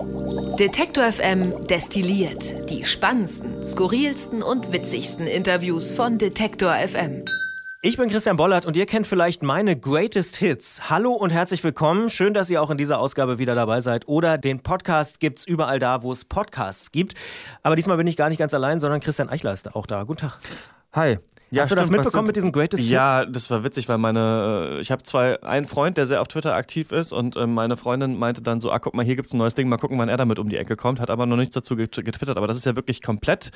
Detektor FM destilliert die spannendsten, skurrilsten und witzigsten Interviews von Detektor FM. Ich bin Christian Bollert und ihr kennt vielleicht meine Greatest Hits. Hallo und herzlich willkommen. Schön, dass ihr auch in dieser Ausgabe wieder dabei seid. Oder den Podcast gibt's überall da, wo es Podcasts gibt. Aber diesmal bin ich gar nicht ganz allein, sondern Christian Eichler ist auch da. Guten Tag. Hi. Ja, Hast du das mitbekommen mit diesen Greatest Hits? Ja, das war witzig, weil meine, äh, ich habe zwei, einen Freund, der sehr auf Twitter aktiv ist und äh, meine Freundin meinte dann so, ah, guck mal, hier gibt's ein neues Ding, mal gucken, wann er damit um die Ecke kommt, hat aber noch nichts dazu getwittert, aber das ist ja wirklich komplett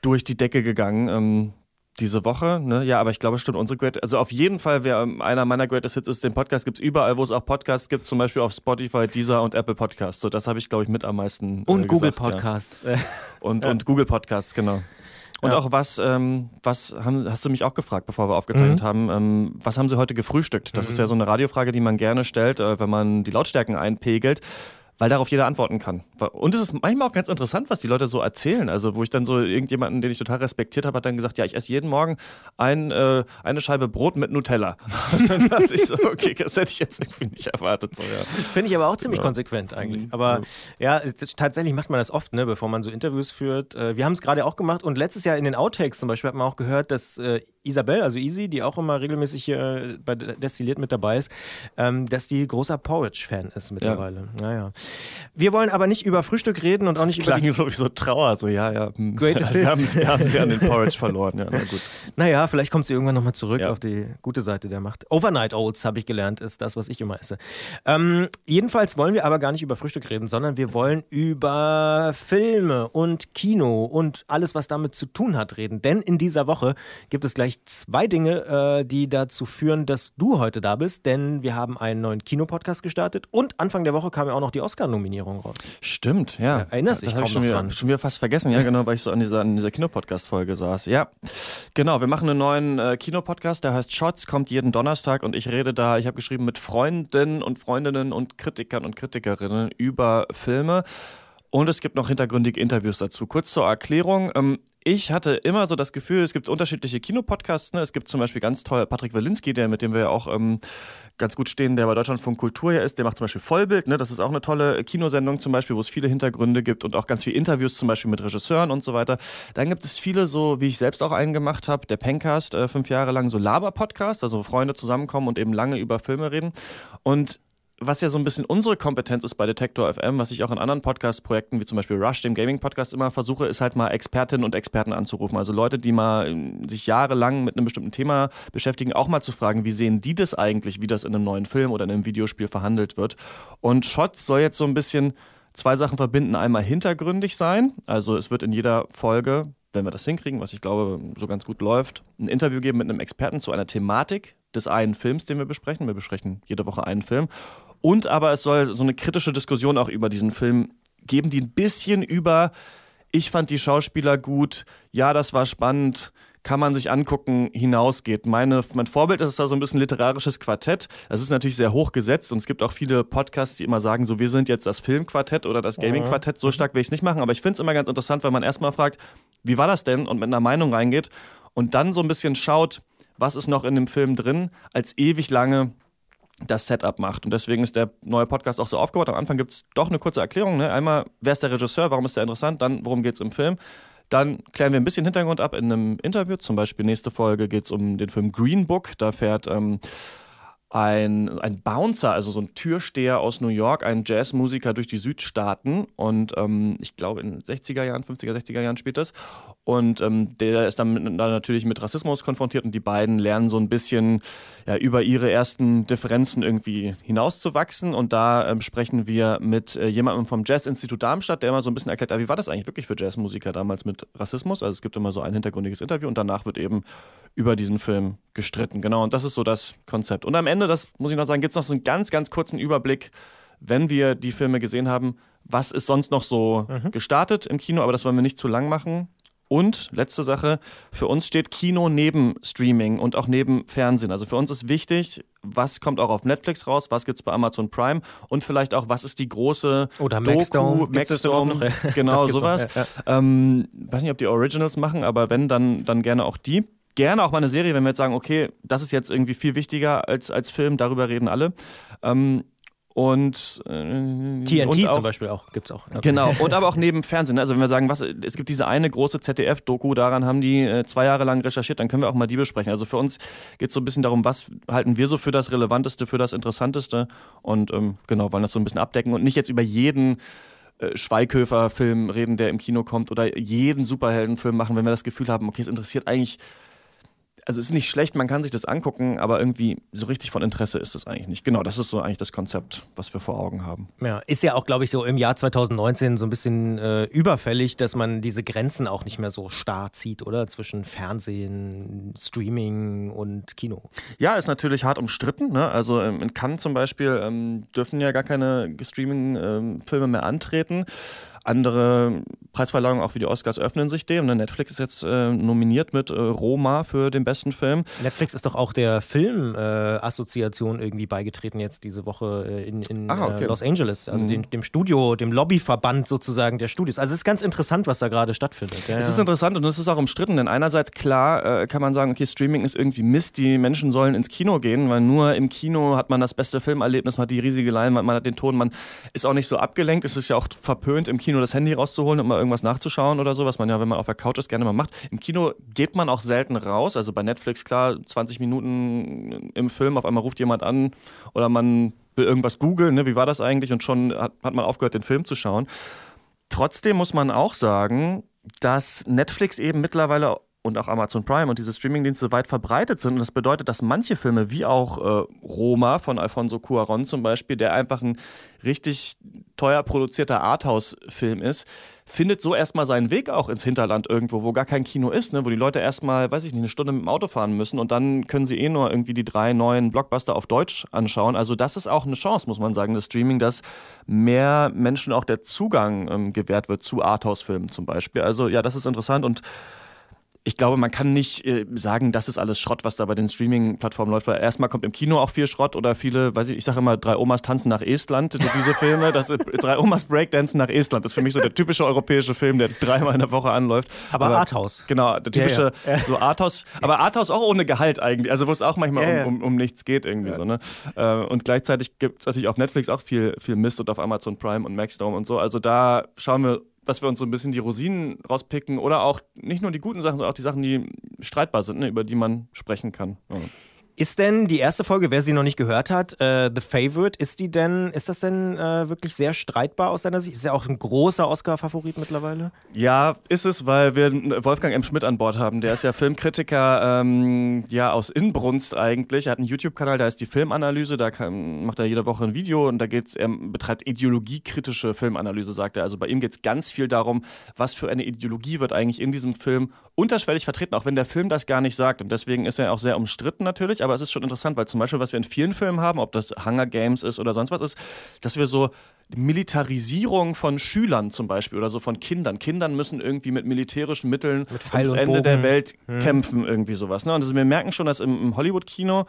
durch die Decke gegangen. Ähm, diese Woche, ne? Ja, aber ich glaube, stimmt, unsere Great, also auf jeden Fall, wer einer meiner Greatest Hits ist, den Podcast gibt es überall, wo es auch Podcasts gibt, zum Beispiel auf Spotify, Deezer und Apple Podcasts. So, das habe ich, glaube ich, mit am meisten. Äh, und äh, Google Podcasts. Ja. Und, ja. und Google Podcasts, genau. Und ja. auch was, ähm, was haben, hast du mich auch gefragt, bevor wir aufgezeichnet mhm. haben, ähm, was haben sie heute gefrühstückt? Das mhm. ist ja so eine Radiofrage, die man gerne stellt, äh, wenn man die Lautstärken einpegelt weil darauf jeder antworten kann. Und es ist manchmal auch ganz interessant, was die Leute so erzählen. Also, wo ich dann so irgendjemanden, den ich total respektiert habe, hat dann gesagt, ja, ich esse jeden Morgen ein, äh, eine Scheibe Brot mit Nutella. Und dann dachte ich so, okay, das hätte ich jetzt irgendwie nicht erwartet. So, ja. Finde ich aber auch ziemlich ja. konsequent eigentlich. Mhm. Aber ja, tatsächlich macht man das oft, ne, bevor man so Interviews führt. Äh, wir haben es gerade auch gemacht und letztes Jahr in den Outtakes zum Beispiel hat man auch gehört, dass äh, Isabel, also Easy, die auch immer regelmäßig hier äh, bei Destilliert mit dabei ist, ähm, dass die großer Porridge-Fan ist mittlerweile. Ja. Naja. Wir wollen aber nicht über Frühstück reden und auch nicht Klang über. Klang so Trauer, so ja, ja. Hm. Greatest wir haben, wir haben sie an den Porridge verloren, ja, na gut. Naja, vielleicht kommt sie irgendwann nochmal zurück ja. auf die gute Seite der Macht. Overnight Oats, habe ich gelernt, ist das, was ich immer esse. Ähm, jedenfalls wollen wir aber gar nicht über Frühstück reden, sondern wir wollen über Filme und Kino und alles, was damit zu tun hat, reden. Denn in dieser Woche gibt es gleich zwei Dinge, äh, die dazu führen, dass du heute da bist, denn wir haben einen neuen Kinopodcast gestartet und Anfang der Woche kam ja auch noch die Oscar-Nominierung raus. Stimmt, ja. ja erinnerst dich kaum schon noch wieder, dran. schon wieder fast vergessen, ja, genau, weil ich so an dieser, dieser Kinopodcast-Folge saß. Ja, genau, wir machen einen neuen äh, Kinopodcast, der heißt Shots, kommt jeden Donnerstag und ich rede da, ich habe geschrieben mit Freunden und Freundinnen und Kritikern und Kritikerinnen über Filme. Und es gibt noch hintergründige Interviews dazu. Kurz zur Erklärung. Ähm, ich hatte immer so das Gefühl, es gibt unterschiedliche Kinopodcasts. Ne? Es gibt zum Beispiel ganz toll Patrick Walinski, der mit dem wir ja auch ähm, ganz gut stehen, der bei Deutschlandfunk Kultur ja ist. Der macht zum Beispiel Vollbild. Ne? Das ist auch eine tolle Kinosendung zum Beispiel, wo es viele Hintergründe gibt und auch ganz viele Interviews zum Beispiel mit Regisseuren und so weiter. Dann gibt es viele so, wie ich selbst auch einen gemacht habe, der Pencast, äh, fünf Jahre lang so Laber-Podcast, also wo Freunde zusammenkommen und eben lange über Filme reden. Und was ja so ein bisschen unsere Kompetenz ist bei Detektor FM, was ich auch in anderen Podcast-Projekten, wie zum Beispiel Rush, dem Gaming-Podcast, immer versuche, ist halt mal Expertinnen und Experten anzurufen. Also Leute, die mal ähm, sich jahrelang mit einem bestimmten Thema beschäftigen, auch mal zu fragen, wie sehen die das eigentlich, wie das in einem neuen Film oder in einem Videospiel verhandelt wird. Und Shots soll jetzt so ein bisschen zwei Sachen verbinden. Einmal hintergründig sein, also es wird in jeder Folge wenn wir das hinkriegen, was ich glaube so ganz gut läuft, ein Interview geben mit einem Experten zu einer Thematik des einen Films, den wir besprechen. Wir besprechen jede Woche einen Film. Und aber es soll so eine kritische Diskussion auch über diesen Film geben, die ein bisschen über, ich fand die Schauspieler gut, ja, das war spannend, kann man sich angucken, hinausgeht. Meine, mein Vorbild ist da so ein bisschen literarisches Quartett. Das ist natürlich sehr hoch gesetzt und es gibt auch viele Podcasts, die immer sagen, so wir sind jetzt das Filmquartett oder das Gaming-Quartett. So stark will ich es nicht machen, aber ich finde es immer ganz interessant, wenn man erstmal fragt, wie war das denn und mit einer Meinung reingeht und dann so ein bisschen schaut, was ist noch in dem Film drin, als ewig lange das Setup macht. Und deswegen ist der neue Podcast auch so aufgebaut. Am Anfang gibt es doch eine kurze Erklärung. Ne? Einmal, wer ist der Regisseur, warum ist der interessant, dann, worum geht es im Film. Dann klären wir ein bisschen Hintergrund ab in einem Interview. Zum Beispiel nächste Folge geht es um den Film Green Book. Da fährt ähm, ein, ein Bouncer, also so ein Türsteher aus New York, ein Jazzmusiker durch die Südstaaten und ähm, ich glaube in den 60er Jahren, 50er, 60er Jahren spielt das. Und ähm, der ist dann, mit, dann, natürlich mit Rassismus konfrontiert und die beiden lernen so ein bisschen ja, über ihre ersten Differenzen irgendwie hinauszuwachsen. Und da ähm, sprechen wir mit äh, jemandem vom Jazzinstitut Darmstadt, der immer so ein bisschen erklärt, ah, wie war das eigentlich wirklich für Jazzmusiker damals mit Rassismus? Also es gibt immer so ein hintergründiges Interview und danach wird eben über diesen Film gestritten. Genau, und das ist so das Konzept. Und am Ende, das muss ich noch sagen, gibt es noch so einen ganz, ganz kurzen Überblick, wenn wir die Filme gesehen haben, was ist sonst noch so mhm. gestartet im Kino, aber das wollen wir nicht zu lang machen. Und letzte Sache, für uns steht Kino neben Streaming und auch neben Fernsehen. Also für uns ist wichtig, was kommt auch auf Netflix raus, was gibt es bei Amazon Prime und vielleicht auch, was ist die große Oder Maxdome, Maxdome, genau sowas. Ja, ja. Ähm, weiß nicht, ob die Originals machen, aber wenn, dann, dann gerne auch die. Gerne auch mal eine Serie, wenn wir jetzt sagen, okay, das ist jetzt irgendwie viel wichtiger als, als Film, darüber reden alle. Ähm, und äh, TNT und auch, zum Beispiel auch, gibt es auch. Genau, und aber auch neben Fernsehen. Also wenn wir sagen, was, es gibt diese eine große ZDF-Doku, daran haben die äh, zwei Jahre lang recherchiert, dann können wir auch mal die besprechen. Also für uns geht es so ein bisschen darum, was halten wir so für das Relevanteste, für das Interessanteste und ähm, genau, wollen das so ein bisschen abdecken und nicht jetzt über jeden äh, Schweighöfer-Film reden, der im Kino kommt oder jeden Superheldenfilm machen, wenn wir das Gefühl haben, okay, es interessiert eigentlich also es ist nicht schlecht, man kann sich das angucken, aber irgendwie so richtig von Interesse ist es eigentlich nicht. Genau, das ist so eigentlich das Konzept, was wir vor Augen haben. Ja, ist ja auch, glaube ich, so im Jahr 2019 so ein bisschen äh, überfällig, dass man diese Grenzen auch nicht mehr so starr zieht, oder? Zwischen Fernsehen, Streaming und Kino. Ja, ist natürlich hart umstritten. Ne? Also ähm, in Cannes zum Beispiel ähm, dürfen ja gar keine Streaming-Filme ähm, mehr antreten. Andere Preisverleihungen, auch wie die Oscars, öffnen sich dem. Ne, Netflix ist jetzt äh, nominiert mit äh, Roma für den besten Film. Netflix ist doch auch der Filmassoziation äh, irgendwie beigetreten jetzt diese Woche äh, in, in ah, okay. Äh, Los Angeles, also mhm. dem, dem, Studio, dem Lobbyverband sozusagen der Studios. Also es ist ganz interessant, was da gerade stattfindet. Ja, es ist interessant und es ist auch umstritten, denn einerseits klar äh, kann man sagen, okay, Streaming ist irgendwie Mist, die Menschen sollen ins Kino gehen, weil nur im Kino hat man das beste Filmerlebnis, man hat die riesige Leinwand, man hat den Ton, man ist auch nicht so abgelenkt, es ist ja auch verpönt im Kino nur das Handy rauszuholen und mal irgendwas nachzuschauen oder so, was man ja, wenn man auf der Couch ist, gerne mal macht. Im Kino geht man auch selten raus. Also bei Netflix, klar, 20 Minuten im Film, auf einmal ruft jemand an oder man will irgendwas googeln, ne, wie war das eigentlich? Und schon hat, hat man aufgehört, den Film zu schauen. Trotzdem muss man auch sagen, dass Netflix eben mittlerweile und auch Amazon Prime und diese Streamingdienste weit verbreitet sind. Und das bedeutet, dass manche Filme, wie auch äh, Roma von Alfonso Cuaron zum Beispiel, der einfach ein richtig teuer produzierter Arthouse-Film ist, findet so erstmal seinen Weg auch ins Hinterland irgendwo, wo gar kein Kino ist, ne? wo die Leute erstmal, weiß ich nicht, eine Stunde mit dem Auto fahren müssen und dann können sie eh nur irgendwie die drei neuen Blockbuster auf Deutsch anschauen. Also das ist auch eine Chance, muss man sagen, das Streaming, dass mehr Menschen auch der Zugang ähm, gewährt wird zu Arthouse-Filmen zum Beispiel. Also ja, das ist interessant und ich glaube, man kann nicht äh, sagen, das ist alles Schrott, was da bei den Streaming-Plattformen läuft. Weil erstmal kommt im Kino auch viel Schrott oder viele, weiß ich, ich sage immer, drei Omas tanzen nach Estland, diese Filme. Das, äh, drei Omas Breakdancen nach Estland. Das ist für mich so der typische europäische Film, der dreimal in der Woche anläuft. Aber, aber Arthouse. Genau, der typische, ja, ja. so Arthouse. Aber Arthouse auch ohne Gehalt eigentlich. Also wo es auch manchmal ja, um, um, um, nichts geht irgendwie so. Ne? Äh, und gleichzeitig gibt es natürlich auf Netflix auch viel, viel Mist und auf Amazon Prime und Maxdome und so. Also da schauen wir dass wir uns so ein bisschen die Rosinen rauspicken oder auch nicht nur die guten Sachen, sondern auch die Sachen, die streitbar sind, ne, über die man sprechen kann. Ja. Ist denn die erste Folge, wer sie noch nicht gehört hat, äh, The Favorite, ist die denn, ist das denn äh, wirklich sehr streitbar aus deiner Sicht? Ist ja auch ein großer Oscar-Favorit mittlerweile? Ja, ist es, weil wir Wolfgang M. Schmidt an Bord haben. Der ist ja Filmkritiker, ähm, ja, aus Inbrunst eigentlich. Er hat einen YouTube-Kanal, da ist die Filmanalyse, da kann, macht er jede Woche ein Video und da geht's, er betreibt ideologiekritische Filmanalyse, sagt er. Also bei ihm geht es ganz viel darum, was für eine Ideologie wird eigentlich in diesem Film unterschwellig vertreten, auch wenn der Film das gar nicht sagt. Und deswegen ist er auch sehr umstritten natürlich aber es ist schon interessant, weil zum Beispiel, was wir in vielen Filmen haben, ob das Hunger Games ist oder sonst was ist, dass wir so Militarisierung von Schülern zum Beispiel oder so von Kindern. Kindern müssen irgendwie mit militärischen Mitteln mit ums Ende Bogen. der Welt hm. kämpfen, irgendwie sowas. Ne? Und also wir merken schon, dass im, im Hollywood-Kino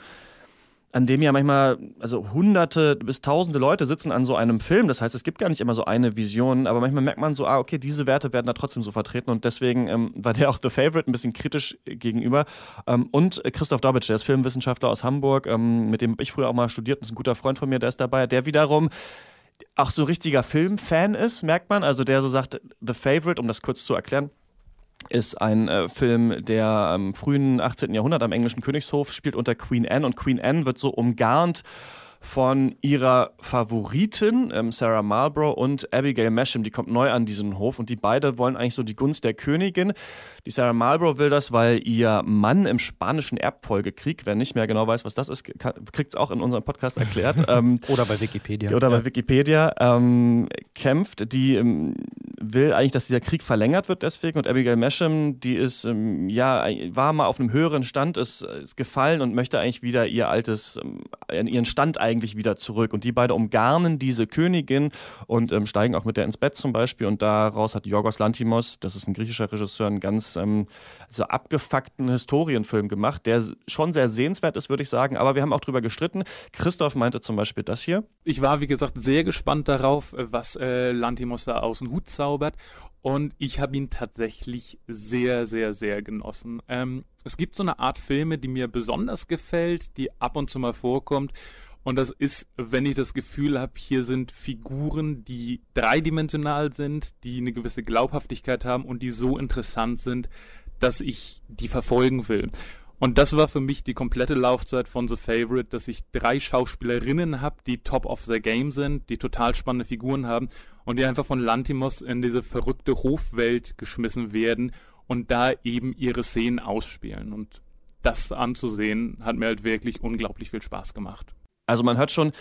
an dem ja manchmal also hunderte bis tausende Leute sitzen an so einem Film. Das heißt, es gibt gar nicht immer so eine Vision, aber manchmal merkt man so, ah, okay, diese Werte werden da trotzdem so vertreten und deswegen ähm, war der auch The Favorite ein bisschen kritisch gegenüber. Ähm, und Christoph Dobitsch, der ist Filmwissenschaftler aus Hamburg, ähm, mit dem ich früher auch mal studiert, ist ein guter Freund von mir, der ist dabei, der wiederum auch so richtiger Filmfan ist, merkt man. Also der so sagt, The Favorite, um das kurz zu erklären, ist ein äh, Film, der am frühen 18. Jahrhundert am englischen Königshof spielt unter Queen Anne und Queen Anne wird so umgarnt von ihrer Favoritin ähm, Sarah Marlborough und Abigail Masham, die kommt neu an diesen Hof und die beide wollen eigentlich so die Gunst der Königin. Die Sarah Marlborough will das, weil ihr Mann im spanischen Erbfolgekrieg, wer nicht mehr genau weiß, was das ist, kriegt es auch in unserem Podcast erklärt. ähm, oder bei Wikipedia. Oder bei Wikipedia ähm, kämpft. Die ähm, will eigentlich, dass dieser Krieg verlängert wird deswegen und Abigail Masham, die ist, ähm, ja, war mal auf einem höheren Stand, ist, ist gefallen und möchte eigentlich wieder ihr altes, ähm, ihren Stand eigentlich wieder zurück. Und die beide umgarnen diese Königin und ähm, steigen auch mit der ins Bett zum Beispiel und daraus hat Yorgos Lantimos, das ist ein griechischer Regisseur, ein ganz ähm, so abgefuckten Historienfilm gemacht, der schon sehr sehenswert ist, würde ich sagen. Aber wir haben auch drüber gestritten. Christoph meinte zum Beispiel das hier. Ich war, wie gesagt, sehr gespannt darauf, was äh, Lantimos da aus dem Hut zaubert. Und ich habe ihn tatsächlich sehr, sehr, sehr genossen. Ähm, es gibt so eine Art Filme, die mir besonders gefällt, die ab und zu mal vorkommt. Und das ist, wenn ich das Gefühl habe, hier sind Figuren, die dreidimensional sind, die eine gewisse Glaubhaftigkeit haben und die so interessant sind, dass ich die verfolgen will. Und das war für mich die komplette Laufzeit von The Favorite, dass ich drei Schauspielerinnen habe, die top of their game sind, die total spannende Figuren haben und die einfach von Lantimos in diese verrückte Hofwelt geschmissen werden und da eben ihre Szenen ausspielen. Und das anzusehen, hat mir halt wirklich unglaublich viel Spaß gemacht. Also man hört schon,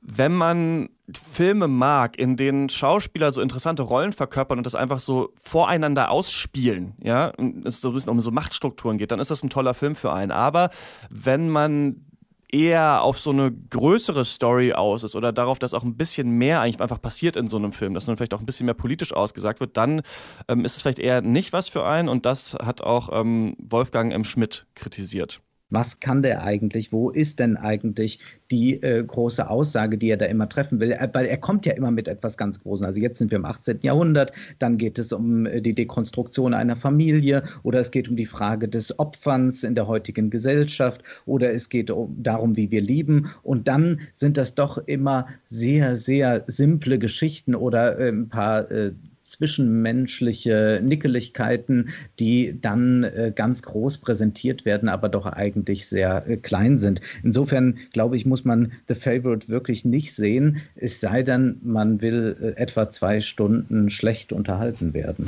wenn man Filme mag, in denen Schauspieler so interessante Rollen verkörpern und das einfach so voreinander ausspielen, ja, und es so ein bisschen um so Machtstrukturen geht, dann ist das ein toller Film für einen. Aber wenn man eher auf so eine größere Story aus ist oder darauf, dass auch ein bisschen mehr eigentlich einfach passiert in so einem Film, dass dann vielleicht auch ein bisschen mehr politisch ausgesagt wird, dann ähm, ist es vielleicht eher nicht was für einen und das hat auch ähm, Wolfgang M. Schmidt kritisiert was kann der eigentlich, wo ist denn eigentlich die äh, große Aussage, die er da immer treffen will, er, weil er kommt ja immer mit etwas ganz Großem. Also jetzt sind wir im 18. Jahrhundert, dann geht es um äh, die Dekonstruktion einer Familie oder es geht um die Frage des Opferns in der heutigen Gesellschaft oder es geht um, darum, wie wir lieben und dann sind das doch immer sehr, sehr simple Geschichten oder äh, ein paar äh, zwischenmenschliche Nickeligkeiten, die dann äh, ganz groß präsentiert werden, aber doch eigentlich sehr äh, klein sind. Insofern glaube ich, muss man The Favorite wirklich nicht sehen, es sei denn, man will äh, etwa zwei Stunden schlecht unterhalten werden.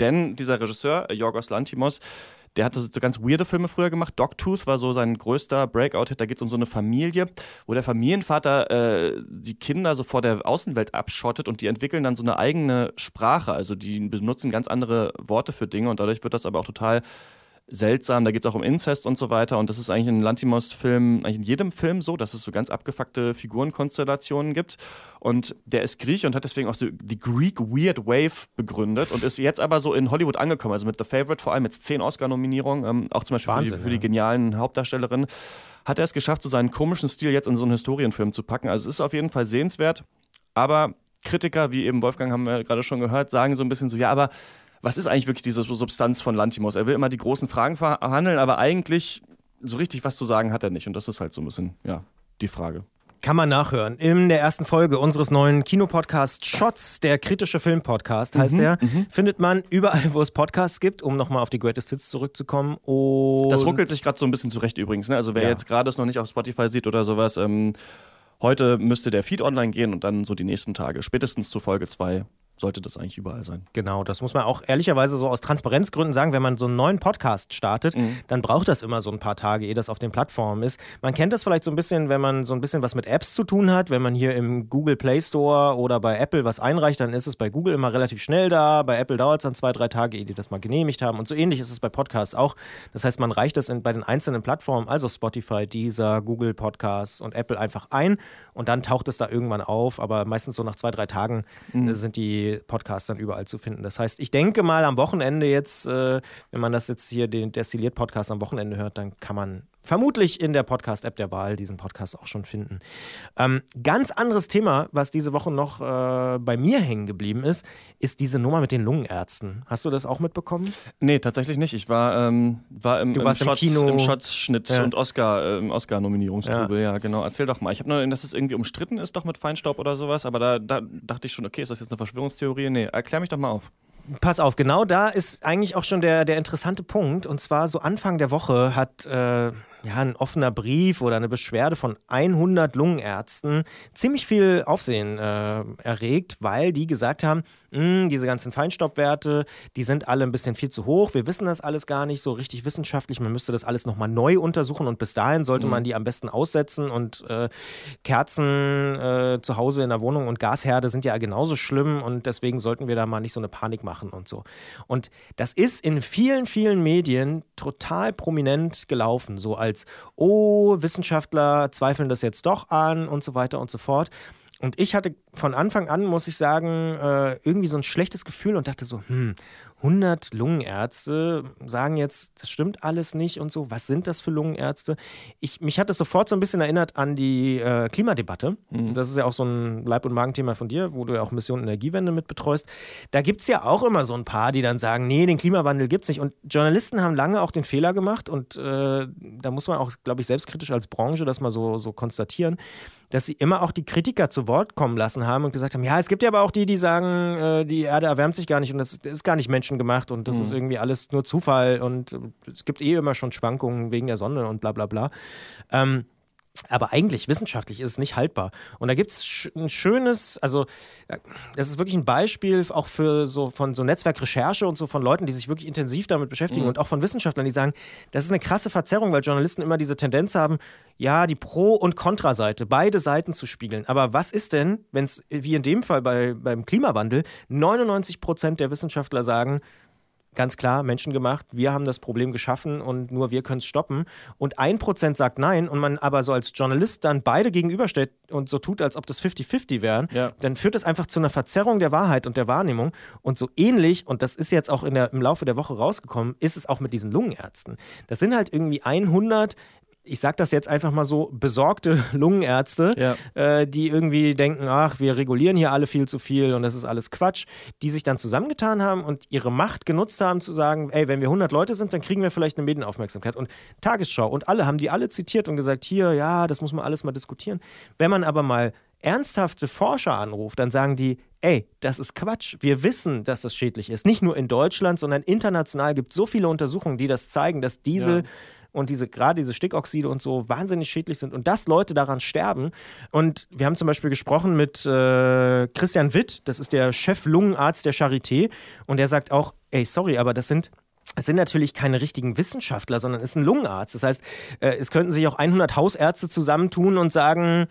Denn dieser Regisseur, Yorgos Lantimos, der hatte so ganz weirde Filme früher gemacht. Dogtooth war so sein größter Breakout-Hit. Da geht es um so eine Familie, wo der Familienvater äh, die Kinder so vor der Außenwelt abschottet und die entwickeln dann so eine eigene Sprache. Also die benutzen ganz andere Worte für Dinge und dadurch wird das aber auch total seltsam. Da geht es auch um Inzest und so weiter. Und das ist eigentlich in Lantimos-Film, eigentlich in jedem Film so, dass es so ganz abgefuckte Figurenkonstellationen gibt. Und der ist Griech und hat deswegen auch so die Greek Weird Wave begründet und ist jetzt aber so in Hollywood angekommen. Also mit The Favorite vor allem mit zehn Oscar-Nominierungen, ähm, auch zum Beispiel Wahnsinn, für, die, für die genialen Hauptdarstellerinnen. Hat er es geschafft, so seinen komischen Stil jetzt in so einen Historienfilm zu packen. Also es ist auf jeden Fall sehenswert. Aber Kritiker, wie eben Wolfgang haben wir gerade schon gehört, sagen so ein bisschen so, ja, aber was ist eigentlich wirklich diese Substanz von Lantimos? Er will immer die großen Fragen verhandeln, aber eigentlich so richtig was zu sagen hat er nicht. Und das ist halt so ein bisschen, ja, die Frage. Kann man nachhören. In der ersten Folge unseres neuen Kinopodcasts Shots, der kritische Filmpodcast heißt mhm, er, mhm. findet man überall, wo es Podcasts gibt, um nochmal auf die Greatest Hits zurückzukommen. Und das ruckelt sich gerade so ein bisschen zurecht übrigens. Ne? Also wer ja. jetzt gerade es noch nicht auf Spotify sieht oder sowas, ähm, heute müsste der Feed online gehen und dann so die nächsten Tage, spätestens zu Folge 2, sollte das eigentlich überall sein. Genau, das muss man auch ehrlicherweise so aus Transparenzgründen sagen, wenn man so einen neuen Podcast startet, mhm. dann braucht das immer so ein paar Tage, ehe das auf den Plattformen ist. Man kennt das vielleicht so ein bisschen, wenn man so ein bisschen was mit Apps zu tun hat, wenn man hier im Google Play Store oder bei Apple was einreicht, dann ist es bei Google immer relativ schnell da, bei Apple dauert es dann zwei, drei Tage, ehe die das mal genehmigt haben und so ähnlich ist es bei Podcasts auch. Das heißt, man reicht das in, bei den einzelnen Plattformen, also Spotify, Deezer, Google Podcasts und Apple einfach ein und dann taucht es da irgendwann auf, aber meistens so nach zwei, drei Tagen mhm. sind die Podcasts dann überall zu finden. Das heißt, ich denke mal am Wochenende jetzt, äh, wenn man das jetzt hier den Destilliert-Podcast am Wochenende hört, dann kann man vermutlich in der Podcast-App der Wahl diesen Podcast auch schon finden. Ähm, ganz anderes Thema, was diese Woche noch äh, bei mir hängen geblieben ist, ist diese Nummer mit den Lungenärzten. Hast du das auch mitbekommen? Nee, tatsächlich nicht. Ich war, ähm, war im, du warst im, Shots, im Kino. Im Shots-Schnitt ja. und Oscar, äh, Oscar-Nominierungstrubel, ja. ja. genau. Erzähl doch mal. Ich habe nur, dass es irgendwie umstritten ist, doch mit Feinstaub oder sowas, aber da, da dachte ich schon, okay, ist das jetzt eine Verschwörungstheorie? Nee, erklär mich doch mal auf. Pass auf, genau da ist eigentlich auch schon der, der interessante Punkt. Und zwar so Anfang der Woche hat äh, ja, ein offener Brief oder eine Beschwerde von 100 Lungenärzten ziemlich viel Aufsehen äh, erregt, weil die gesagt haben, hm, diese ganzen Feinstaubwerte, die sind alle ein bisschen viel zu hoch. Wir wissen das alles gar nicht so richtig wissenschaftlich. Man müsste das alles nochmal neu untersuchen und bis dahin sollte mhm. man die am besten aussetzen. Und äh, Kerzen äh, zu Hause in der Wohnung und Gasherde sind ja genauso schlimm und deswegen sollten wir da mal nicht so eine Panik machen und so. Und das ist in vielen, vielen Medien total prominent gelaufen, so als, oh, Wissenschaftler zweifeln das jetzt doch an und so weiter und so fort. Und ich hatte von Anfang an, muss ich sagen, äh, irgendwie so ein schlechtes Gefühl und dachte so, hm, 100 Lungenärzte sagen jetzt, das stimmt alles nicht und so. Was sind das für Lungenärzte? Ich, mich hat das sofort so ein bisschen erinnert an die äh, Klimadebatte. Mhm. Das ist ja auch so ein Leib- und Magenthema von dir, wo du ja auch Mission Energiewende mit betreust. Da gibt es ja auch immer so ein paar, die dann sagen, nee, den Klimawandel gibt es nicht. Und Journalisten haben lange auch den Fehler gemacht und äh, da muss man auch, glaube ich, selbstkritisch als Branche das mal so, so konstatieren dass sie immer auch die Kritiker zu Wort kommen lassen haben und gesagt haben, ja, es gibt ja aber auch die, die sagen, äh, die Erde erwärmt sich gar nicht und das ist gar nicht menschengemacht und das mhm. ist irgendwie alles nur Zufall und es gibt eh immer schon Schwankungen wegen der Sonne und bla bla bla. Ähm, aber eigentlich wissenschaftlich ist es nicht haltbar. Und da gibt es ein schönes, also das ist wirklich ein Beispiel auch für so von so Netzwerkrecherche und so von Leuten, die sich wirklich intensiv damit beschäftigen mhm. und auch von Wissenschaftlern, die sagen, das ist eine krasse Verzerrung, weil Journalisten immer diese Tendenz haben, ja, die Pro- und Kontraseite, beide Seiten zu spiegeln. Aber was ist denn, wenn es wie in dem Fall bei, beim Klimawandel 99 Prozent der Wissenschaftler sagen, ganz klar menschengemacht, wir haben das Problem geschaffen und nur wir können es stoppen. Und ein Prozent sagt nein und man aber so als Journalist dann beide gegenüberstellt und so tut, als ob das 50-50 wären, ja. dann führt das einfach zu einer Verzerrung der Wahrheit und der Wahrnehmung. Und so ähnlich, und das ist jetzt auch in der, im Laufe der Woche rausgekommen, ist es auch mit diesen Lungenärzten. Das sind halt irgendwie 100 ich sage das jetzt einfach mal so, besorgte Lungenärzte, ja. äh, die irgendwie denken, ach, wir regulieren hier alle viel zu viel und das ist alles Quatsch, die sich dann zusammengetan haben und ihre Macht genutzt haben, zu sagen, ey, wenn wir 100 Leute sind, dann kriegen wir vielleicht eine Medienaufmerksamkeit. Und Tagesschau und alle haben die alle zitiert und gesagt, hier, ja, das muss man alles mal diskutieren. Wenn man aber mal ernsthafte Forscher anruft, dann sagen die, ey, das ist Quatsch. Wir wissen, dass das schädlich ist. Nicht nur in Deutschland, sondern international gibt es so viele Untersuchungen, die das zeigen, dass Diesel ja und diese gerade diese Stickoxide und so wahnsinnig schädlich sind und dass Leute daran sterben. Und wir haben zum Beispiel gesprochen mit äh, Christian Witt, das ist der Chef-Lungenarzt der Charité, und der sagt auch, ey, sorry, aber das sind es sind natürlich keine richtigen Wissenschaftler, sondern es ist ein Lungenarzt. Das heißt, äh, es könnten sich auch 100 Hausärzte zusammentun und sagen,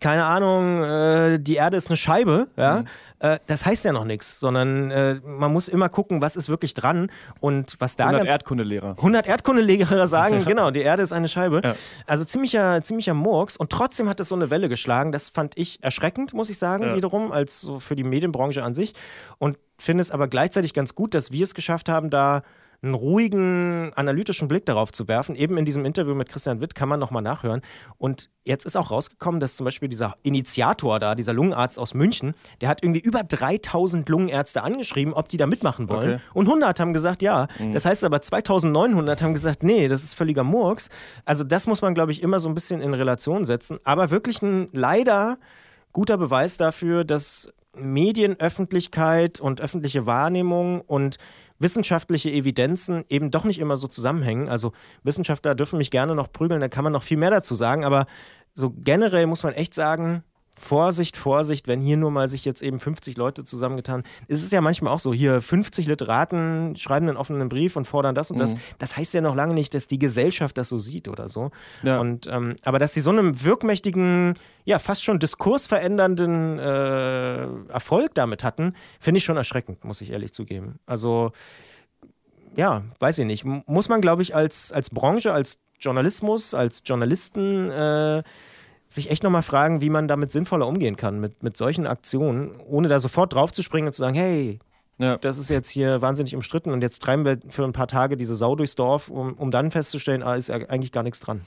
keine Ahnung, äh, die Erde ist eine Scheibe, ja, mhm. äh, das heißt ja noch nichts, sondern äh, man muss immer gucken, was ist wirklich dran und was da 100 Erdkundelehrer. 100 Erdkundelehrer sagen, genau, die Erde ist eine Scheibe. Ja. Also ziemlicher, ziemlicher Murks und trotzdem hat es so eine Welle geschlagen. Das fand ich erschreckend, muss ich sagen, ja. wiederum, als so für die Medienbranche an sich und finde es aber gleichzeitig ganz gut, dass wir es geschafft haben, da einen ruhigen, analytischen Blick darauf zu werfen. Eben in diesem Interview mit Christian Witt kann man nochmal nachhören. Und jetzt ist auch rausgekommen, dass zum Beispiel dieser Initiator da, dieser Lungenarzt aus München, der hat irgendwie über 3000 Lungenärzte angeschrieben, ob die da mitmachen wollen. Okay. Und 100 haben gesagt, ja. Mhm. Das heißt aber 2900 haben gesagt, nee, das ist völliger Murks. Also das muss man, glaube ich, immer so ein bisschen in Relation setzen. Aber wirklich ein leider guter Beweis dafür, dass Medienöffentlichkeit und öffentliche Wahrnehmung und wissenschaftliche Evidenzen eben doch nicht immer so zusammenhängen. Also Wissenschaftler dürfen mich gerne noch prügeln, da kann man noch viel mehr dazu sagen, aber so generell muss man echt sagen, Vorsicht, Vorsicht, wenn hier nur mal sich jetzt eben 50 Leute zusammengetan. Es ist ja manchmal auch so, hier 50 Literaten schreiben einen offenen Brief und fordern das und das. Mhm. Das heißt ja noch lange nicht, dass die Gesellschaft das so sieht oder so. Ja. Und, ähm, aber dass sie so einen wirkmächtigen, ja, fast schon diskursverändernden äh, Erfolg damit hatten, finde ich schon erschreckend, muss ich ehrlich zugeben. Also, ja, weiß ich nicht. Muss man, glaube ich, als, als Branche, als Journalismus, als Journalisten äh, sich echt nochmal fragen, wie man damit sinnvoller umgehen kann, mit, mit solchen Aktionen, ohne da sofort draufzuspringen und zu sagen, hey, ja. das ist jetzt hier wahnsinnig umstritten und jetzt treiben wir für ein paar Tage diese Sau durchs Dorf, um, um dann festzustellen, ah, ist eigentlich gar nichts dran.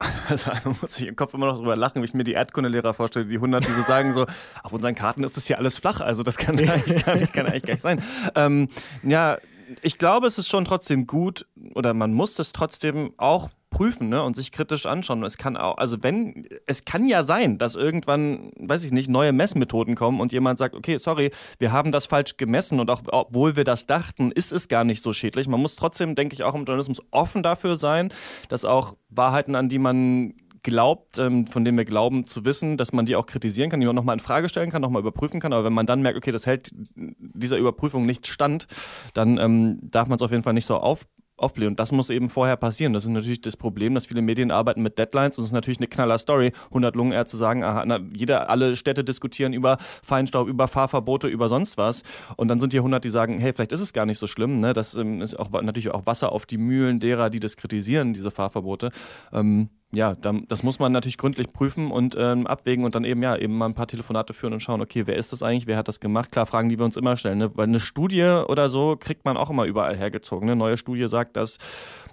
Also man muss sich im Kopf immer noch drüber lachen, wie ich mir die Erdkundelehrer vorstelle, die 100, die so sagen so, auf unseren Karten ist das hier alles flach, also das kann, eigentlich, gar nicht, kann eigentlich gar nicht sein. Ähm, ja, ich glaube, es ist schon trotzdem gut oder man muss es trotzdem auch prüfen ne, und sich kritisch anschauen. Es kann auch, also wenn, es kann ja sein, dass irgendwann, weiß ich nicht, neue Messmethoden kommen und jemand sagt, okay, sorry, wir haben das falsch gemessen und auch obwohl wir das dachten, ist es gar nicht so schädlich. Man muss trotzdem, denke ich, auch im Journalismus offen dafür sein, dass auch Wahrheiten, an die man glaubt, ähm, von denen wir glauben zu wissen, dass man die auch kritisieren kann, die man nochmal in Frage stellen kann, nochmal überprüfen kann. Aber wenn man dann merkt, okay, das hält dieser Überprüfung nicht stand, dann ähm, darf man es auf jeden Fall nicht so auf, aufblähen. Und das muss eben vorher passieren. Das ist natürlich das Problem, dass viele Medien arbeiten mit Deadlines und es ist natürlich eine knaller Story. 100 Lungenärzte sagen, aha, na, jeder, alle Städte diskutieren über Feinstaub, über Fahrverbote, über sonst was. Und dann sind hier 100, die sagen, hey, vielleicht ist es gar nicht so schlimm. Ne? Das ähm, ist auch natürlich auch Wasser auf die Mühlen derer, die das kritisieren, diese Fahrverbote. Ähm, ja, dann, das muss man natürlich gründlich prüfen und ähm, abwägen und dann eben ja eben mal ein paar Telefonate führen und schauen, okay, wer ist das eigentlich, wer hat das gemacht? Klar, Fragen, die wir uns immer stellen, ne? weil eine Studie oder so kriegt man auch immer überall hergezogen. Eine neue Studie sagt, dass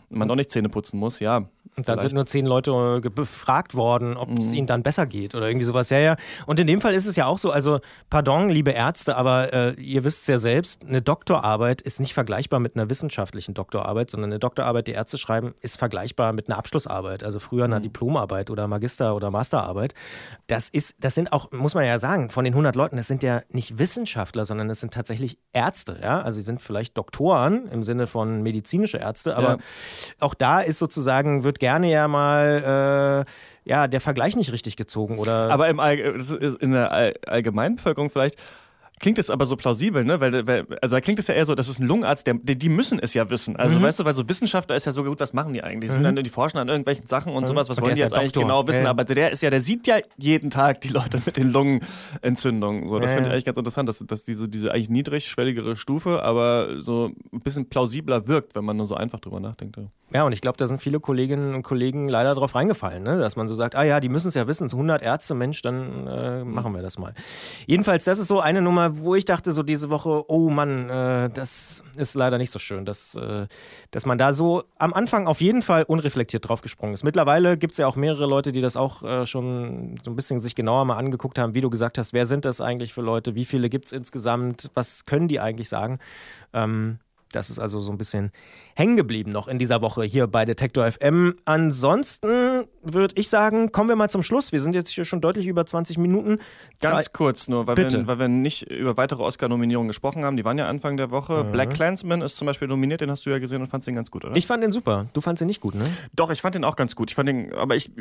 man doch nicht Zähne putzen muss, ja. Und dann sind nur zehn Leute äh, befragt worden, ob es mhm. ihnen dann besser geht oder irgendwie sowas. Ja, ja. Und in dem Fall ist es ja auch so, also, pardon, liebe Ärzte, aber äh, ihr wisst es ja selbst, eine Doktorarbeit ist nicht vergleichbar mit einer wissenschaftlichen Doktorarbeit, sondern eine Doktorarbeit, die Ärzte schreiben, ist vergleichbar mit einer Abschlussarbeit, also früher einer mhm. Diplomarbeit oder Magister- oder Masterarbeit. Das ist, das sind auch, muss man ja sagen, von den 100 Leuten, das sind ja nicht Wissenschaftler, sondern das sind tatsächlich Ärzte, ja. Also, sie sind vielleicht Doktoren im Sinne von medizinische Ärzte, aber ja. Auch da ist sozusagen, wird gerne ja mal äh, ja, der Vergleich nicht richtig gezogen. Oder aber im All in der All Allgemeinbevölkerung vielleicht klingt es aber so plausibel, ne? Weil, weil also da klingt es ja eher so, das ist ein Lungenarzt, der, die, müssen es ja wissen. Also mhm. weißt du, weil so Wissenschaftler ist ja so gut, was machen die eigentlich? Die, sind mhm. dann, die forschen an irgendwelchen Sachen und mhm. sowas, was und wollen die jetzt eigentlich genau wissen? Ja. Aber der ist ja, der sieht ja jeden Tag die Leute mit den Lungenentzündungen. So, das ja, finde ich eigentlich ganz interessant, dass, dass diese, diese eigentlich niedrigschwelligere Stufe, aber so ein bisschen plausibler wirkt, wenn man nur so einfach drüber nachdenkt. Ja. Ja, und ich glaube, da sind viele Kolleginnen und Kollegen leider drauf reingefallen, ne? dass man so sagt, ah ja, die müssen es ja wissen, so 100 Ärzte, Mensch, dann äh, machen wir das mal. Jedenfalls, das ist so eine Nummer, wo ich dachte so diese Woche, oh Mann, äh, das ist leider nicht so schön, dass, äh, dass man da so am Anfang auf jeden Fall unreflektiert draufgesprungen ist. Mittlerweile gibt es ja auch mehrere Leute, die das auch äh, schon so ein bisschen sich genauer mal angeguckt haben, wie du gesagt hast, wer sind das eigentlich für Leute, wie viele gibt es insgesamt, was können die eigentlich sagen. Ähm, das ist also so ein bisschen hängen geblieben noch in dieser Woche hier bei Detektor FM. Ansonsten würde ich sagen, kommen wir mal zum Schluss. Wir sind jetzt hier schon deutlich über 20 Minuten. Ganz Ze kurz nur, weil wir, weil wir, nicht über weitere Oscar-Nominierungen gesprochen haben. Die waren ja Anfang der Woche. Mhm. Black Clansman ist zum Beispiel nominiert, den hast du ja gesehen und fandest den ganz gut, oder? Ich fand den super. Du fandest ihn nicht gut, ne? Doch, ich fand den auch ganz gut. Ich fand den, aber ich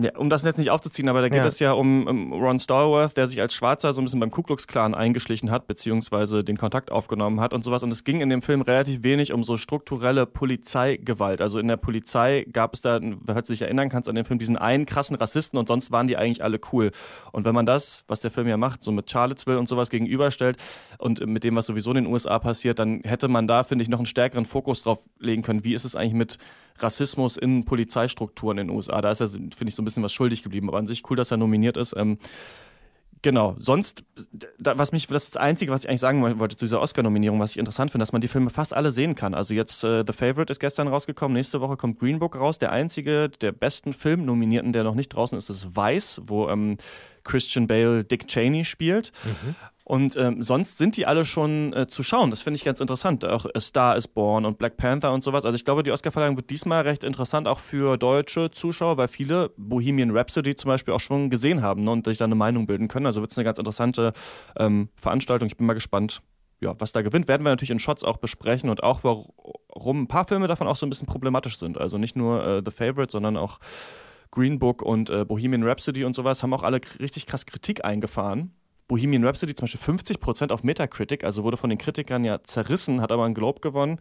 ja, um das jetzt nicht aufzuziehen, aber da geht ja. es ja um, um, Ron Stallworth, der sich als Schwarzer so ein bisschen beim Ku Klux Klan eingeschlichen hat, beziehungsweise den Kontakt aufgenommen hat und sowas. Und es ging in dem Film relativ wenig um so strukturelle Polizeigewalt. Also in der Polizei gab es da, falls du dich erinnern kannst, an den Film diesen einen krassen Rassisten und sonst waren die eigentlich alle cool. Und wenn man das, was der Film ja macht, so mit Charlottesville und sowas gegenüberstellt und mit dem, was sowieso in den USA passiert, dann hätte man da, finde ich, noch einen stärkeren Fokus drauf legen können. Wie ist es eigentlich mit Rassismus in Polizeistrukturen in den USA. Da ist er, finde ich, so ein bisschen was schuldig geblieben. Aber an sich cool, dass er nominiert ist. Ähm, Genau, sonst, da, was mich, das das Einzige, was ich eigentlich sagen wollte zu dieser Oscar-Nominierung, was ich interessant finde, dass man die Filme fast alle sehen kann. Also jetzt äh, The Favorite ist gestern rausgekommen, nächste Woche kommt Green Book raus. Der einzige der besten Filmnominierten, der noch nicht draußen ist, ist Vice, wo ähm, Christian Bale Dick Cheney spielt. Mhm. Und ähm, sonst sind die alle schon äh, zu schauen. Das finde ich ganz interessant. Auch A Star is Born und Black Panther und sowas. Also ich glaube, die Oscarverleihung wird diesmal recht interessant, auch für deutsche Zuschauer, weil viele Bohemian Rhapsody zum Beispiel auch schon gesehen haben ne, und sich da eine Meinung bilden können. Also wird es eine ganz interessante ähm, Veranstaltung. Ich bin mal gespannt, ja, was da gewinnt. Werden wir natürlich in Shots auch besprechen und auch warum ein paar Filme davon auch so ein bisschen problematisch sind. Also nicht nur äh, The Favorite, sondern auch Green Book und äh, Bohemian Rhapsody und sowas haben auch alle richtig krass Kritik eingefahren Bohemian Rhapsody zum Beispiel 50% auf Metacritic, also wurde von den Kritikern ja zerrissen, hat aber einen Globe gewonnen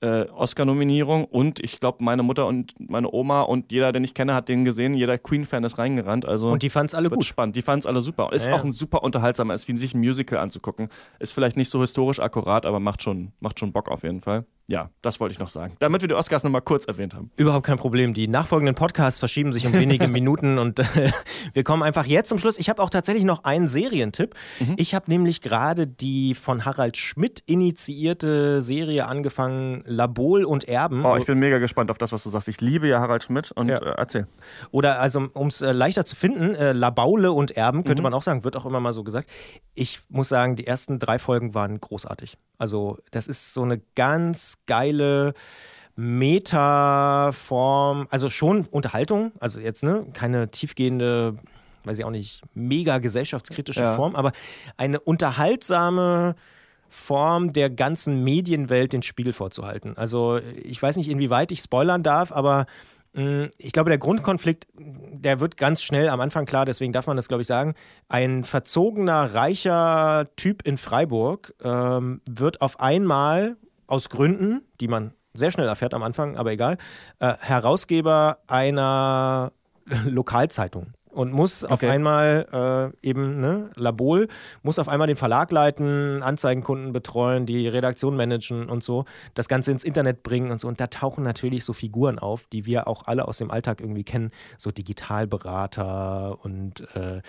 äh, Oscar-Nominierung und ich glaube, meine Mutter und meine Oma und jeder, den ich kenne, hat den gesehen. Jeder Queen-Fan ist reingerannt. Also und die fanden es alle gut. Spannend. Die fanden es alle super. Ist ja, auch ein super unterhaltsamer, ist wie sich ein Musical anzugucken. Ist vielleicht nicht so historisch akkurat, aber macht schon, macht schon Bock auf jeden Fall. Ja, das wollte ich noch sagen. Damit wir die Oscars nochmal kurz erwähnt haben. Überhaupt kein Problem. Die nachfolgenden Podcasts verschieben sich um wenige Minuten und äh, wir kommen einfach jetzt zum Schluss. Ich habe auch tatsächlich noch einen Serientipp. Mhm. Ich habe nämlich gerade die von Harald Schmidt initiierte Serie angefangen, Labol und Erben. Oh, ich bin mega gespannt auf das, was du sagst. Ich liebe ja Harald Schmidt und ja. äh, erzähl. Oder also, um es äh, leichter zu finden, äh, Labaule und Erben, könnte mhm. man auch sagen, wird auch immer mal so gesagt. Ich muss sagen, die ersten drei Folgen waren großartig. Also, das ist so eine ganz geile Meta-Form, also schon Unterhaltung, also jetzt ne, keine tiefgehende, weiß ich auch nicht, mega gesellschaftskritische ja. Form, aber eine unterhaltsame Form der ganzen Medienwelt den Spiegel vorzuhalten. Also ich weiß nicht, inwieweit ich spoilern darf, aber hm, ich glaube, der Grundkonflikt, der wird ganz schnell am Anfang klar, deswegen darf man das, glaube ich, sagen. Ein verzogener, reicher Typ in Freiburg ähm, wird auf einmal aus Gründen, die man sehr schnell erfährt am Anfang, aber egal, äh, Herausgeber einer Lokalzeitung und muss auf Okay. einmal äh, eben, ne, Labol, muss auf einmal den Verlag leiten, Anzeigenkunden betreuen, die Redaktion managen und so, das Ganze ins Internet bringen und so. Und da tauchen natürlich so Figuren auf, die wir auch alle aus dem Alltag irgendwie kennen, so Digitalberater und äh,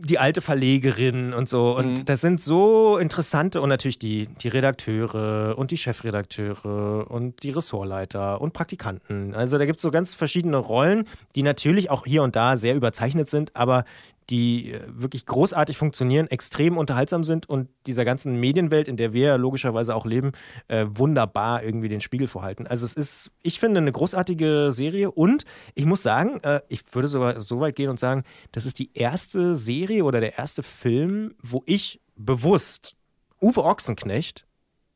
die alte Verlegerin und so. Und Mhm. das sind so interessante und natürlich die, die Redakteure und die Chefredakteure und die Ressortleiter und Praktikanten. Also da gibt es so ganz verschiedene Rollen, die natürlich auch hier und da sehr überzeichnet sind, aber die äh, wirklich großartig funktionieren, extrem unterhaltsam sind und dieser ganzen Medienwelt, in der wir logischerweise auch leben, äh, wunderbar irgendwie den Spiegel vorhalten. Also es ist, ich finde, eine großartige Serie und ich muss sagen, äh, ich würde sogar so weit gehen und sagen, das ist die erste Serie oder der erste Film, wo ich bewusst Uwe Ochsenknecht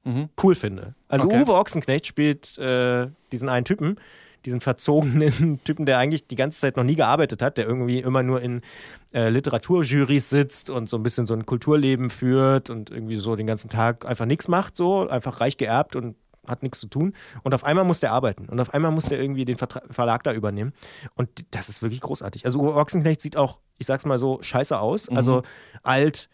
Mhm. cool finde. Also Okay. Uwe Ochsenknecht spielt äh, diesen einen Typen, diesen verzogenen Typen, der eigentlich die ganze Zeit noch nie gearbeitet hat, der irgendwie immer nur in äh, Literaturjurys sitzt und so ein bisschen so ein Kulturleben führt und irgendwie so den ganzen Tag einfach nichts macht, so einfach reich geerbt und hat nichts zu tun. Und auf einmal muss der arbeiten. Und auf einmal muss der irgendwie den Vertra Verlag da übernehmen. Und das ist wirklich großartig. Also Uwe Ochsenknecht sieht auch, ich sag's mal so, scheiße aus. Also alt,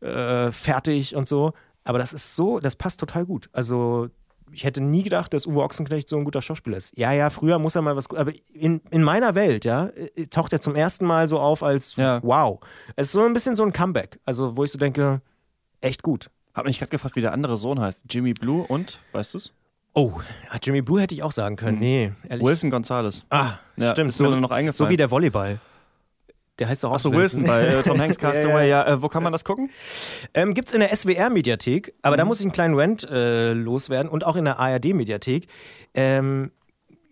äh, fertig und so. Aber das ist so, das passt total gut. Also ich hätte nie gedacht, dass Uwe Ochsenknecht so ein guter Schauspieler ist. Ja, ja, früher muss er mal was. Aber in, in meiner Welt, ja, äh, taucht er zum ersten Mal so auf als Ja. wow. Es ist so ein bisschen so ein Comeback. Also, wo ich so denke, echt gut. Hab mich gerade gefragt, wie der andere Sohn heißt. Jimmy Blue und, weißt du's? Oh, Jimmy Blue hätte ich auch sagen können. Nee, ehrlich. Wilson Gonzalez. Ah, Ja, stimmt. ist mir So, nur noch eingefallen. so wie der Volleyball. Der heißt doch auch Achso, Wilson bei äh, Tom Hanks Castaway. Ja, Ja, äh, wo kann man das gucken? Ähm, Gibt es in der SWR-Mediathek, aber da Mhm. muss ich einen kleinen Rant äh, loswerden und auch in der ARD-Mediathek. Ähm,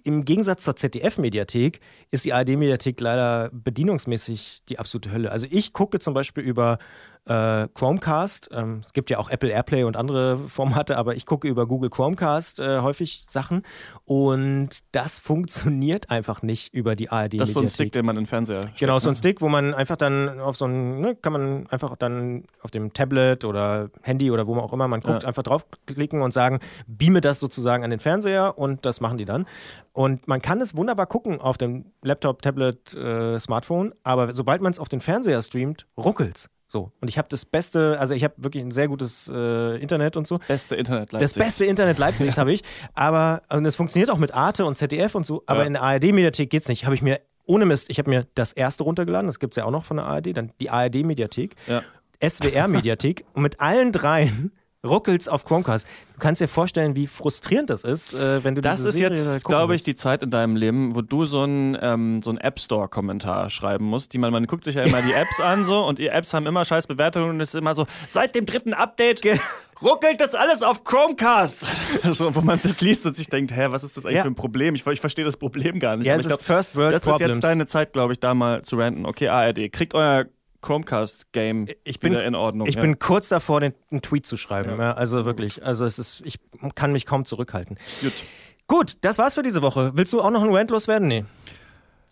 Im Gegensatz zur ZDF-Mediathek ist die ARD-Mediathek leider bedienungsmäßig die absolute Hölle. Also ich gucke zum Beispiel über äh, Chromecast. Ähm, es gibt ja auch Apple Airplay und andere Formate, aber ich gucke über Google Chromecast äh, häufig Sachen und das funktioniert einfach nicht über die ARD-Mediathek. Das ist so ein Stick, den man in den Fernseher steckt, Genau, so ein ne? Stick, wo man einfach dann auf so ein, ne, kann man einfach dann auf dem Tablet oder Handy oder wo man auch immer man guckt, Ja. einfach draufklicken und sagen, beame das sozusagen an den Fernseher und das machen die dann. Und man kann es wunderbar gucken auf dem Laptop, Tablet, äh, Smartphone, aber sobald man es auf den Fernseher streamt, ruckelt's. So. Und ich habe das beste, also ich habe wirklich ein sehr gutes äh, Internet und so. Beste Internet Das Leipzigs. beste Internet Leipzigs habe ich. Aber und es funktioniert auch mit Arte und ZDF und so. Aber Ja. in der ARD-Mediathek geht's nicht. Habe ich mir, ohne Mist, ich habe mir das erste runtergeladen. Das gibt es ja auch noch von der ARD. Dann die ARD-Mediathek, Ja. SWR-Mediathek. und mit allen dreien ruckelt's auf Chromecast. Du kannst dir vorstellen, wie frustrierend das ist, äh, wenn du Das diese ist Serie jetzt, glaube ich, die Zeit in deinem Leben, wo du so einen ähm, so einen App Store Kommentar schreiben musst. Die man, man guckt sich ja immer die Apps an so und die Apps haben immer scheiß Bewertungen und es ist immer so, seit dem dritten Update ruckelt das alles auf Chromecast. so, wo man das liest und sich denkt, hä, was ist das eigentlich Ja. für ein Problem? Ich, ich verstehe das Problem gar nicht. Ja, es ist First World das ist Problems. jetzt deine Zeit, glaube ich, da mal zu ranten. Okay, ARD, kriegt euer Chromecast-Game ich bin, wieder in Ordnung. Ich ja. bin kurz davor, den, einen Tweet zu schreiben. Ja. also wirklich. Also es ist, ich kann mich kaum zurückhalten. Gut. Gut, das war's für diese Woche. Willst du auch noch einen Rant loswerden? Nee.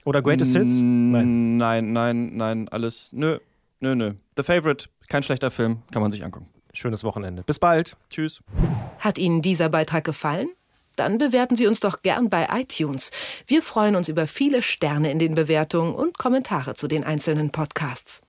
Oder Greatest Hits? Nein. Nein, nein, nein, alles. Nö, nö, nö. The Favorite, kein schlechter Film, kann man sich angucken. Schönes Wochenende. Bis bald. Tschüss. Hat Ihnen dieser Beitrag gefallen? Dann bewerten Sie uns doch gern bei iTunes. Wir freuen uns über viele Sterne in den Bewertungen und Kommentare zu den einzelnen Podcasts.